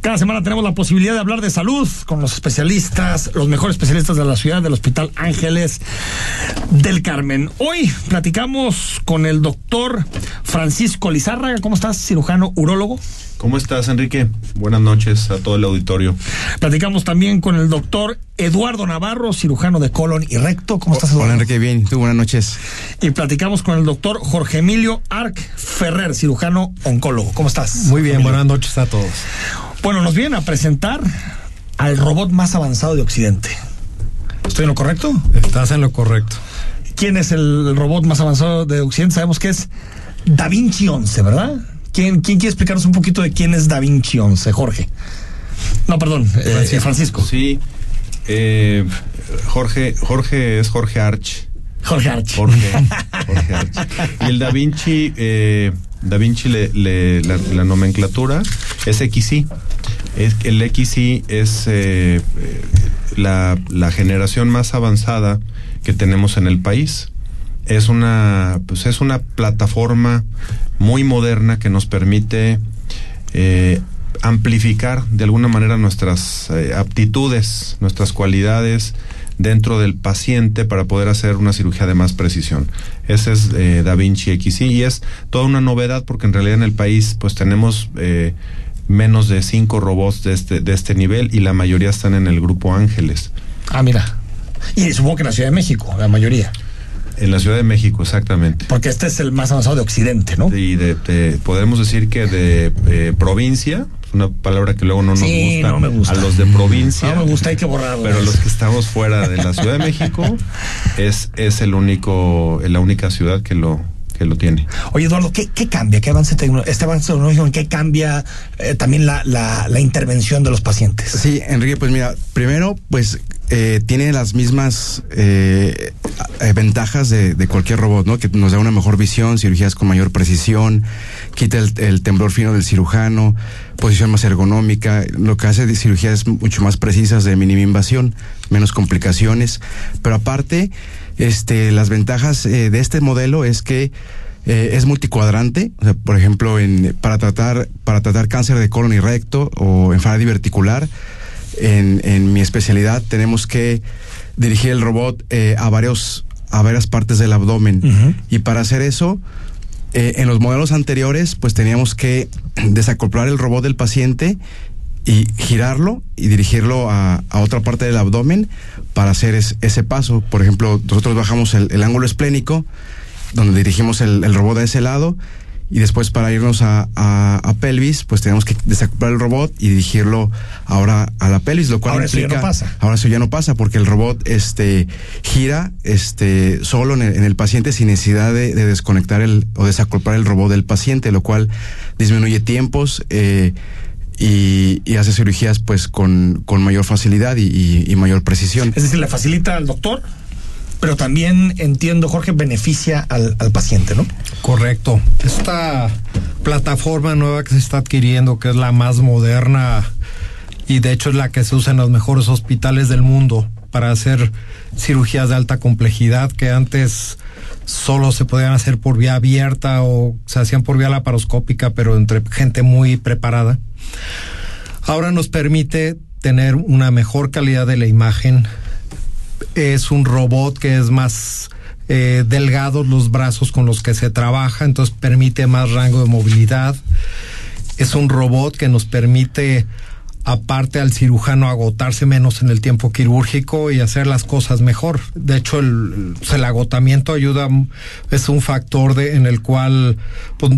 Cada semana tenemos la posibilidad de hablar de salud con los especialistas, los mejores especialistas de la ciudad del Hospital Ángeles del Carmen. Hoy platicamos con el doctor Francisco Lizárraga. ¿Cómo estás, cirujano urólogo? ¿Cómo estás, Enrique? Buenas noches a todo el auditorio. Platicamos también con el doctor Eduardo Navarro, cirujano de colon y recto. ¿Cómo estás, Eduardo? Hola, Enrique, bien. Tú, buenas noches. Y platicamos con el doctor Jorge Emilio Arc Ferrer, cirujano oncólogo. ¿Cómo estás? Muy bien, buenas noches a todos. Bueno, nos vienen a presentar al robot más avanzado de Occidente. ¿Estoy en lo correcto? Estás en lo correcto. ¿Quién es el robot más avanzado de Occidente? Sabemos que es Da Vinci 11, ¿verdad? ¿Quién, ¿Quién quiere explicarnos un poquito de quién es Da Vinci 11, Jorge? No, perdón, eh, Francisco. Francisco. Sí. Eh, Jorge, Jorge es Jorge Arch. Jorge Arch. Jorge, Jorge Arch. Y el Da Vinci, eh, Da Vinci, le, le- la, la nomenclatura es XY. Es, el XY es eh, la, la generación más avanzada que tenemos en el país. Es una, pues es una plataforma muy moderna que nos permite eh, amplificar de alguna manera nuestras eh, aptitudes, nuestras cualidades dentro del paciente para poder hacer una cirugía de más precisión. Ese es eh, Da Vinci XY y es toda una novedad porque en realidad en el país pues tenemos eh, menos de cinco robots de este, de este nivel y la mayoría están en el grupo Ángeles. Ah, mira. Y supongo que en la Ciudad de México, la mayoría. En la Ciudad de México, exactamente. Porque este es el más avanzado de Occidente, ¿no? Y de, de- podemos decir que de eh, provincia, una palabra que luego no nos Sí, gusta, no me gusta. a los de provincia. No me gusta, hay que borrarlo. Pero los que estamos fuera de la Ciudad de México es, es el único, la única ciudad que lo, que lo tiene. Oye, Eduardo, ¿qué, qué cambia? ¿Qué avance tecnológico? Este avance tecnológico, ¿en qué cambia eh, también la, la, la intervención de los pacientes? Sí, Enrique, pues mira, primero, pues eh, tiene las mismas eh, eh, ventajas de, de cualquier robot, ¿no? Que nos da una mejor visión, cirugías con mayor precisión, quita el, el temblor fino del cirujano, posición más ergonómica, lo que hace de cirugías mucho más precisas de mínima invasión, menos complicaciones. Pero aparte, este, las ventajas eh, de este modelo es que eh, es multicuadrante, o sea, por ejemplo, en, para tratar para tratar cáncer de colon y recto o enfermedad diverticular, en, en mi especialidad tenemos que dirigir el robot eh, a varios a varias partes del abdomen y para hacer eso eh, en los modelos anteriores pues teníamos que desacoplar el robot del paciente y girarlo y dirigirlo a, a otra parte del abdomen para hacer es- ese paso. Por ejemplo, nosotros bajamos el, el ángulo esplénico, donde dirigimos el, el robot a ese lado, y después para irnos a, a- a pelvis, pues tenemos que desacoplar el robot y dirigirlo ahora a la pelvis, lo cual Ahora eso ya implica- no pasa. Ahora eso ya no pasa porque el robot este gira este solo en el, en el paciente sin necesidad de, de desconectar el o desacoplar el robot del paciente, lo cual disminuye tiempos eh, y, y hace cirugías pues con, con mayor facilidad y, y- y mayor precisión. Es decir, le facilita al doctor, pero también entiendo, Jorge, beneficia al, al paciente, ¿no? Correcto. Esta plataforma nueva que se está adquiriendo, que es la más moderna y de hecho es la que se usa en los mejores hospitales del mundo para hacer cirugías de alta complejidad que antes solo se podían hacer por vía abierta o se hacían por vía laparoscópica, pero entre gente muy preparada. Ahora nos permite tener una mejor calidad de la imagen. Es un robot que es más eh, delgados los brazos con los que se trabaja, entonces permite más rango de movilidad. Es un robot que nos permite, aparte al cirujano, agotarse menos en el tiempo quirúrgico y hacer las cosas mejor. De hecho, el, el agotamiento ayuda, es un factor de, en el cual pues,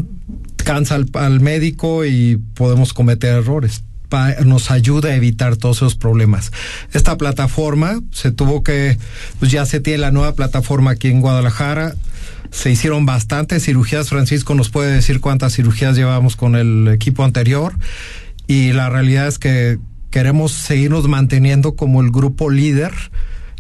cansa al, al médico y podemos cometer errores nos ayuda a evitar todos esos problemas. Esta plataforma se tuvo que, pues ya se tiene la nueva plataforma aquí en Guadalajara. Se hicieron bastantes cirugías. Francisco nos puede decir cuántas cirugías llevamos con el equipo anterior. Y la realidad es que queremos seguirnos manteniendo como el grupo líder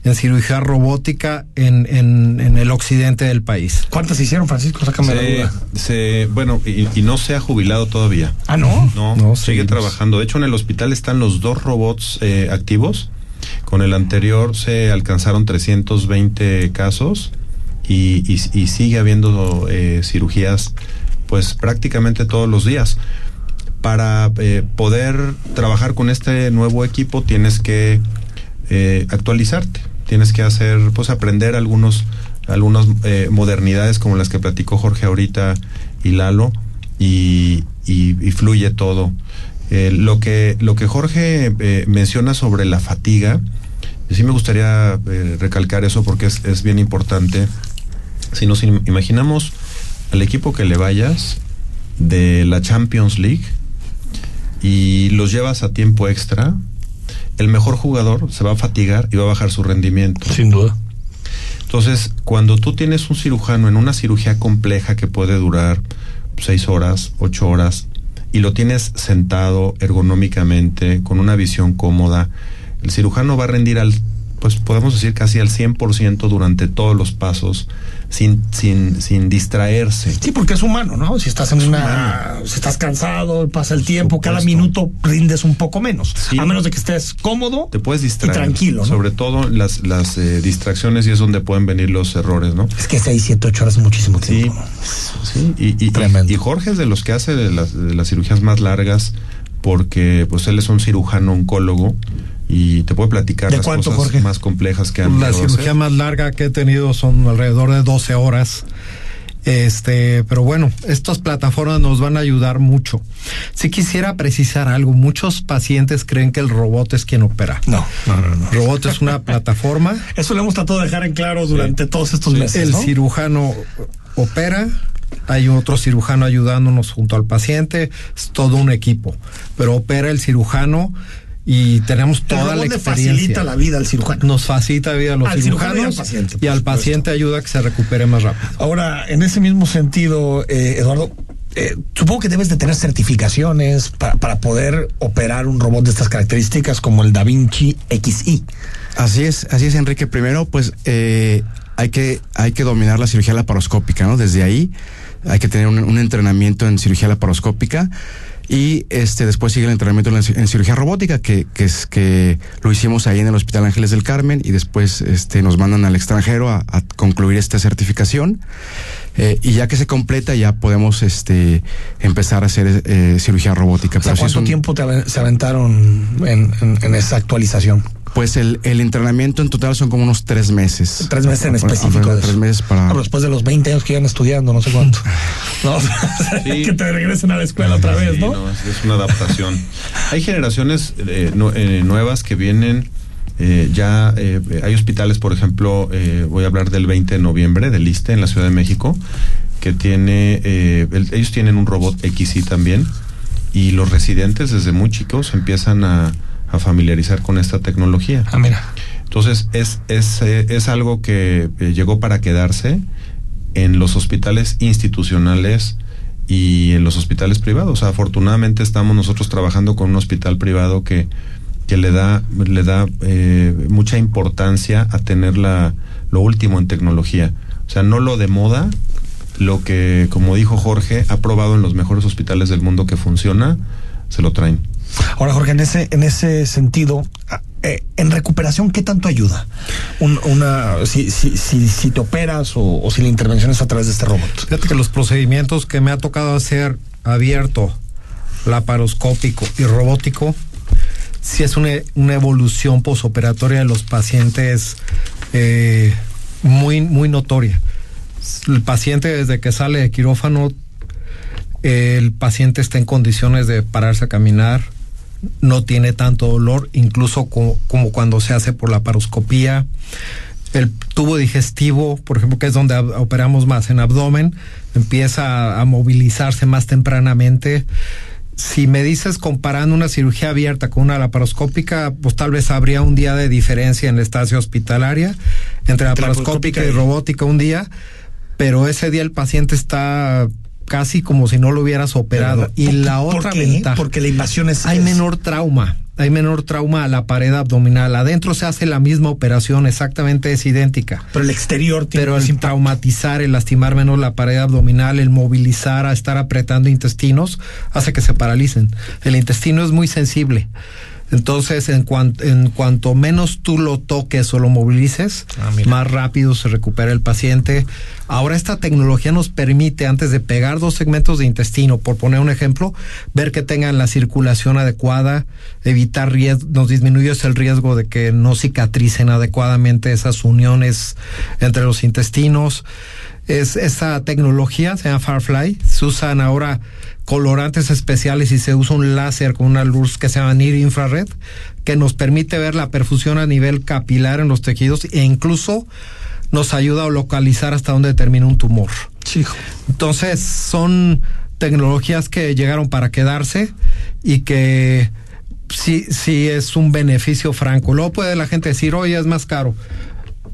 en cirugía robótica en, en, en el occidente del país. ¿Cuántas hicieron, Francisco? Sácame la duda. se- bueno, y, y no se ha jubilado todavía. Ah, ¿no? No, No, sigue seguimos. trabajando. De hecho, en el hospital están los dos robots eh, activos. Con el anterior se alcanzaron 320 casos y, y- y sigue habiendo eh, cirugías pues prácticamente todos los días. para eh, poder trabajar con este nuevo equipo tienes que eh, actualizarte, tienes que hacer, pues aprender algunos, algunas eh, modernidades como las que platicó Jorge ahorita y Lalo y, fluye todo. Eh, lo que lo que Jorge eh, menciona sobre la fatiga, sí me gustaría recalcar eso porque es, es bien importante. Si nos im- imaginamos al equipo que le vayas de la Champions League y los llevas a tiempo extra, el mejor jugador se va a fatigar y va a bajar su rendimiento. Sin duda. Entonces, cuando tú tienes un cirujano en una cirugía compleja que puede durar seis horas, ocho horas, y lo tienes sentado ergonómicamente, con una visión cómoda, el cirujano va a rendir al, pues podemos decir casi al 100% durante todos los pasos, sin, sin, sin distraerse. Sí, porque es humano, ¿no? Si estás en una. Si estás cansado, pasa el tiempo, cada minuto rindes un poco menos. Sí. A menos de que estés cómodo. Te puedes distraer. Y tranquilo, ¿no? Sobre todo las, las eh, distracciones y es donde pueden venir los errores, ¿no? Es que 6, 7, 8 horas es muchísimo tiempo. sí, y, y- Tremendo. y Jorge es de los que hace de las, de las cirugías más largas porque pues él es un cirujano oncólogo y te puede platicar ¿De las cuánto, cosas Jorge? más complejas que han La cirugía hacer. más larga que he tenido son alrededor de 12 horas. Este, pero bueno, estas plataformas nos van a ayudar mucho. Si quisiera precisar algo, muchos pacientes creen que el robot es quien opera. No, no, no, no. El robot es una plataforma. Eso lo hemos tratado de dejar en claro durante todos estos meses. El ¿no? cirujano opera, hay otro cirujano ayudándonos junto al paciente, es todo un equipo, pero opera el cirujano y tenemos toda la experiencia. facilita la vida al cirujano. Nos facilita la vida a los Al cirujano y al cirujanos paciente, y al supuesto. paciente ayuda a que se recupere más rápido. Ahora, en ese mismo sentido, eh, Eduardo, eh, supongo que debes de tener certificaciones para, para poder operar un robot de estas características como el Da Vinci XI. Así es, así es, Enrique. Primero, pues eh, hay que hay que dominar la cirugía laparoscópica, ¿no? Desde ahí hay que tener un, un entrenamiento en cirugía laparoscópica y este después sigue el entrenamiento en, cirugía robótica que, que es que lo hicimos ahí en el Hospital Ángeles del Carmen y después este nos mandan al extranjero a concluir esta certificación Eh, y ya que se completa ya podemos este empezar a hacer eh, cirugía robótica. O sea, sí ¿cuánto un- tiempo te se aventaron en, en- en esa actualización? Pues el, el entrenamiento en total son como unos tres meses. Tres meses en específico. Tres meses para. Ah, pero después de los 20 años que iban estudiando, no sé cuánto. No, Sí. que te regresen a la escuela otra vez, Sí, ¿no? es, es una adaptación. Hay generaciones eh, nu- eh, nuevas que vienen eh, ya, eh, hay hospitales, por ejemplo, eh, voy a hablar del 20 de noviembre del ISTE en la Ciudad de México, que tiene, eh, el- ellos tienen un robot XI también y los residentes desde muy chicos empiezan a, a familiarizar con esta tecnología. Ah, mira. Entonces es, es, es algo que llegó para quedarse en los hospitales institucionales y en los hospitales privados. Afortunadamente estamos nosotros trabajando con un hospital privado que, que le da, le da eh, mucha importancia a tener la, lo último en tecnología. O sea, no lo de moda, lo que, como dijo Jorge, ha probado en los mejores hospitales del mundo que funciona, se lo traen. Ahora, Jorge, en ese, en ese sentido, ah, eh, en recuperación, ¿qué tanto ayuda? Un- una, si, si, si, si te operas o, o si la intervención es a través de este robot. Fíjate que los procedimientos que me ha tocado hacer abierto, laparoscópico y robótico, sí es una, una evolución posoperatoria de los pacientes eh, muy, muy notoria. El paciente desde que sale de quirófano, el paciente está en condiciones de pararse a caminar, no tiene tanto dolor, incluso co- como cuando se hace por la paroscopía. El tubo digestivo, por ejemplo, que es donde operamos más en abdomen, empieza a movilizarse más tempranamente. Si me dices comparando una cirugía abierta con una laparoscópica, pues tal vez habría un día de diferencia en la estancia hospitalaria entre laparoscópica y robótica un día, pero ese día el paciente está casi como si no lo hubieras operado. Y ¿Por- la otra qué? ventaja. Porque la invasión es. Hay es- menor trauma. Hay menor trauma a la pared abdominal. Adentro se hace la misma operación, exactamente es idéntica. Pero el exterior tiene Pero el impacto. traumatizar, el lastimar menos la pared abdominal, el movilizar, a estar apretando intestinos, hace que se paralicen. El intestino es muy sensible. Entonces, en, en cuanto menos tú lo toques o lo movilices, ah, más rápido se recupera el paciente. Ahora esta tecnología nos permite, antes de pegar dos segmentos de intestino, por poner un ejemplo, ver que tengan la circulación adecuada, evitar riesgo, nos disminuye el riesgo de que no cicatricen adecuadamente esas uniones entre los intestinos. Es, esta tecnología se llama Firefly, se usan ahora colorantes especiales y se usa un láser con una luz que se llama NIR infrared que nos permite ver la perfusión a nivel capilar en los tejidos e incluso nos ayuda a localizar hasta dónde termina un tumor. Entonces son tecnologías que llegaron para quedarse y que sí, sí es un beneficio franco. Luego puede la gente decir, oye, es más caro.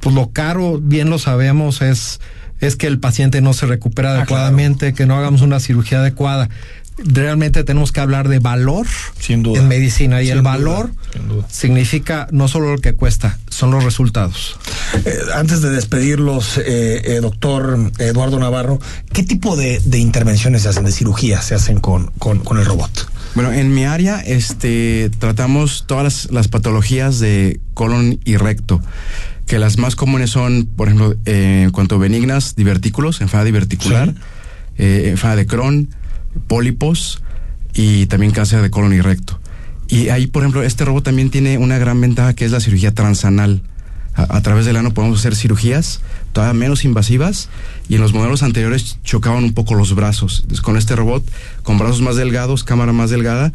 Pues lo caro, bien lo sabemos, es es que el paciente no se recupera ah, adecuadamente, que no hagamos una cirugía adecuada. Realmente tenemos que hablar de valor en medicina y el valor significa no solo lo que cuesta, son los resultados. Eh, antes de despedirlos, eh, eh, doctor Eduardo Navarro, ¿qué tipo de, intervenciones se hacen, de cirugía se hacen con, con, el robot? Bueno, en mi área este, tratamos todas las, las patologías de colon y recto que las más comunes son, por ejemplo, eh, en cuanto a benignas, divertículos, enfermedad diverticular, eh, enfermedad de Crohn, pólipos y también cáncer de colon y recto. Y ahí, por ejemplo, este robot también tiene una gran ventaja que es la cirugía transanal. A, través del ano podemos hacer cirugías todavía menos invasivas y en los modelos anteriores chocaban un poco los brazos. con este robot, con brazos más delgados, cámara más delgada,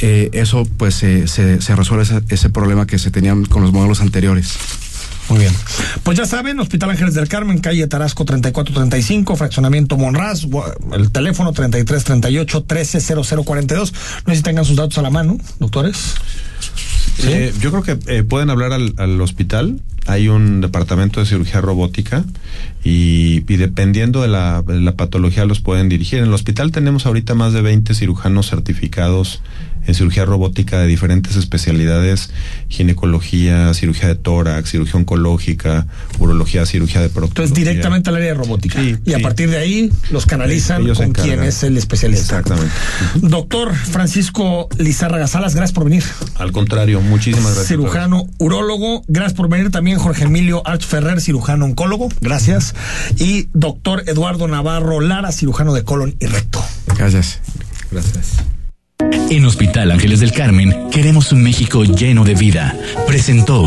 eh, eso pues se, se, resuelve ese, ese problema que se tenían con los modelos anteriores. Muy bien. Pues ya saben, Hospital Ángeles del Carmen, calle Tarasco 3435, fraccionamiento Monraz, el teléfono 3338 130042. No sé si tengan sus datos a la mano, doctores. Eh, yo creo que eh, pueden hablar al, hospital. Hay un departamento de cirugía robótica y, dependiendo de la, de la, patología los pueden dirigir. En el hospital tenemos ahorita más de 20 cirujanos certificados en cirugía robótica de diferentes especialidades, ginecología, cirugía de tórax, cirugía oncológica, urología, cirugía de proctología. Entonces directamente al área de robótica. y a partir de ahí los canalizan con quien es el especialista. Exactamente. Doctor Francisco Lizárraga Salas, gracias por venir. Al contrario, muchísimas gracias. Cirujano, urólogo, gracias por venir también Jorge Emilio Arch Ferrer, cirujano oncólogo, gracias. Y doctor Eduardo Navarro Lara, cirujano de colon y recto. Gracias. Gracias. En Hospital Ángeles del Carmen queremos un México lleno de vida. Presentó